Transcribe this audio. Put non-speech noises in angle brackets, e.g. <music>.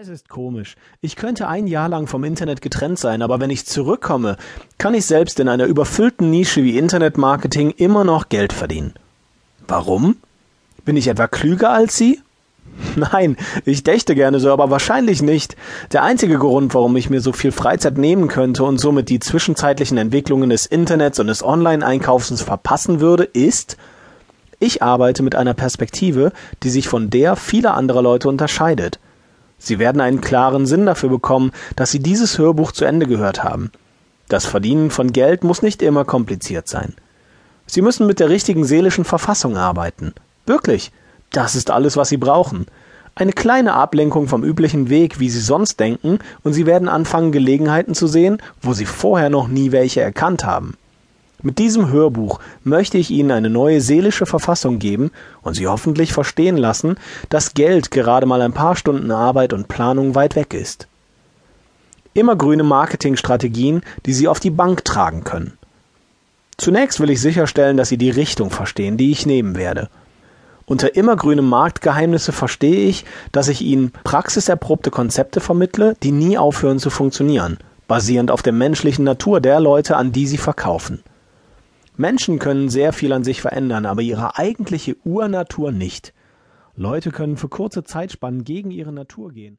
Es ist komisch. Ich könnte ein Jahr lang vom Internet getrennt sein, aber wenn ich zurückkomme, kann ich selbst in einer überfüllten Nische wie Internetmarketing immer noch Geld verdienen. Warum? Bin ich etwa klüger als Sie? <laughs> Nein, ich dächte gerne so, aber wahrscheinlich nicht. Der einzige Grund, warum ich mir so viel Freizeit nehmen könnte und somit die zwischenzeitlichen Entwicklungen des Internets und des Online-Einkaufens verpassen würde, ist, ich arbeite mit einer Perspektive, die sich von der vieler anderer Leute unterscheidet. Sie werden einen klaren Sinn dafür bekommen, dass Sie dieses Hörbuch zu Ende gehört haben. Das Verdienen von Geld muss nicht immer kompliziert sein. Sie müssen mit der richtigen seelischen Verfassung arbeiten. Wirklich. Das ist alles, was Sie brauchen. Eine kleine Ablenkung vom üblichen Weg, wie Sie sonst denken, und Sie werden anfangen, Gelegenheiten zu sehen, wo Sie vorher noch nie welche erkannt haben. Mit diesem Hörbuch möchte ich Ihnen eine neue seelische Verfassung geben und Sie hoffentlich verstehen lassen, dass Geld gerade mal ein paar Stunden Arbeit und Planung weit weg ist. Immergrüne Marketingstrategien, die Sie auf die Bank tragen können. Zunächst will ich sicherstellen, dass Sie die Richtung verstehen, die ich nehmen werde. Unter immergrünem Marktgeheimnisse verstehe ich, dass ich Ihnen praxiserprobte Konzepte vermittle, die nie aufhören zu funktionieren, basierend auf der menschlichen Natur der Leute, an die Sie verkaufen. Menschen können sehr viel an sich verändern, aber ihre eigentliche Urnatur nicht. Leute können für kurze Zeitspannen gegen ihre Natur gehen.